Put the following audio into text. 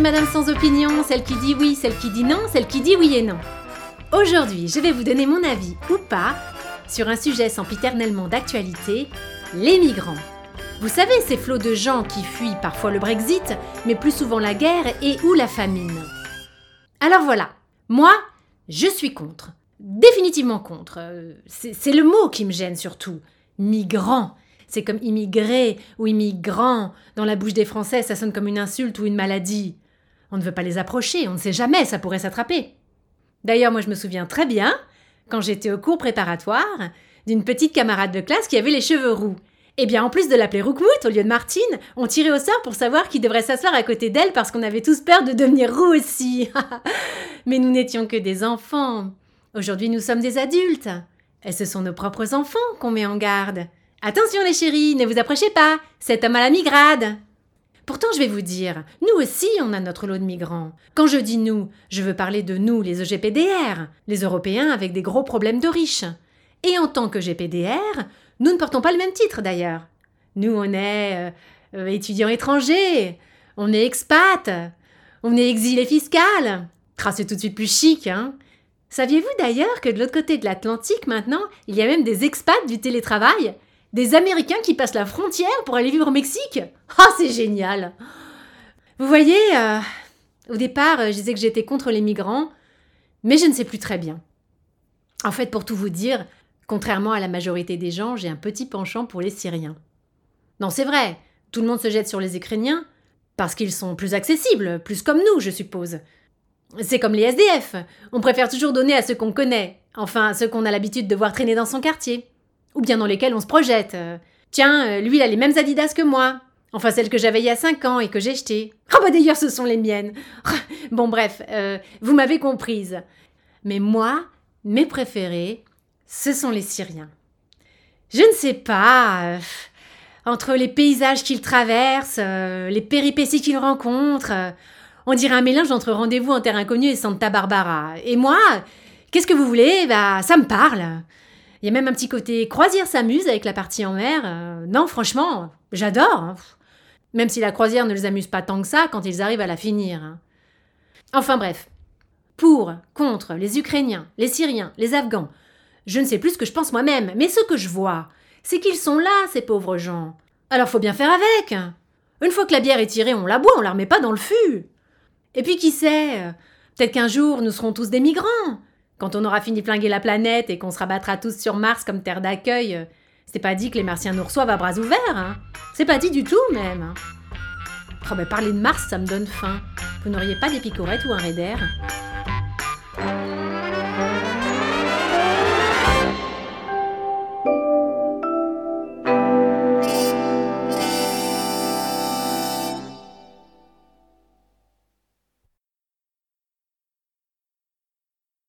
Madame sans opinion, celle qui dit oui, celle qui dit non, celle qui dit oui et non. Aujourd'hui, je vais vous donner mon avis ou pas sur un sujet sempiternellement d'actualité, les migrants. Vous savez, ces flots de gens qui fuient parfois le Brexit, mais plus souvent la guerre et ou la famine. Alors voilà, moi, je suis contre. Définitivement contre. Euh, C'est le mot qui me gêne surtout. Migrant. C'est comme immigré ou immigrant. Dans la bouche des Français, ça sonne comme une insulte ou une maladie. On ne veut pas les approcher, on ne sait jamais, ça pourrait s'attraper. D'ailleurs, moi je me souviens très bien, quand j'étais au cours préparatoire, d'une petite camarade de classe qui avait les cheveux roux. Eh bien, en plus de l'appeler Roukmout au lieu de Martine, on tirait au sort pour savoir qui devrait s'asseoir à côté d'elle parce qu'on avait tous peur de devenir roux aussi. Mais nous n'étions que des enfants. Aujourd'hui, nous sommes des adultes. Et ce sont nos propres enfants qu'on met en garde. Attention les chéris, ne vous approchez pas, cet homme à la migrade. Pourtant, je vais vous dire, nous aussi, on a notre lot de migrants. Quand je dis nous, je veux parler de nous, les EGPDR, les Européens avec des gros problèmes de riches. Et en tant que GPDR, nous ne portons pas le même titre d'ailleurs. Nous, on est euh, euh, étudiants étrangers, on est expat, on est exilé fiscal. C'est tout de suite plus chic, hein Saviez-vous d'ailleurs que de l'autre côté de l'Atlantique maintenant, il y a même des expats du télétravail? Des Américains qui passent la frontière pour aller vivre au Mexique Ah, c'est génial Vous voyez, euh, au départ, je disais que j'étais contre les migrants, mais je ne sais plus très bien. En fait, pour tout vous dire, contrairement à la majorité des gens, j'ai un petit penchant pour les Syriens. Non, c'est vrai, tout le monde se jette sur les Ukrainiens, parce qu'ils sont plus accessibles, plus comme nous, je suppose. C'est comme les SDF. On préfère toujours donner à ceux qu'on connaît, enfin à ceux qu'on a l'habitude de voir traîner dans son quartier. Ou bien dans lesquels on se projette. Euh, tiens, euh, lui il a les mêmes Adidas que moi. Enfin celles que j'avais il y a 5 ans et que j'ai jetées. Ah bah d'ailleurs ce sont les miennes. bon bref, euh, vous m'avez comprise. Mais moi, mes préférés, ce sont les Syriens. Je ne sais pas. entre les paysages qu'ils traversent, les péripéties qu'ils rencontrent, on dirait un mélange entre Rendez-vous en terre inconnue et Santa Barbara. Et moi, qu'est-ce que vous voulez? Bah, ça me parle. Il y a même un petit côté croisière s'amuse avec la partie en mer. Euh, non, franchement, j'adore. Hein. Même si la croisière ne les amuse pas tant que ça quand ils arrivent à la finir. Hein. Enfin bref. Pour, contre, les Ukrainiens, les Syriens, les Afghans. Je ne sais plus ce que je pense moi-même, mais ce que je vois, c'est qu'ils sont là, ces pauvres gens. Alors faut bien faire avec. Une fois que la bière est tirée, on la boit, on la remet pas dans le fût. Et puis qui sait euh, Peut-être qu'un jour nous serons tous des migrants. Quand on aura fini de flinguer la planète et qu'on se rabattra tous sur Mars comme terre d'accueil, euh, c'est pas dit que les Martiens nous reçoivent à bras ouverts. Hein. C'est pas dit du tout même. Hein. Oh ben parler de Mars, ça me donne faim. Vous n'auriez pas des picorettes ou un raider?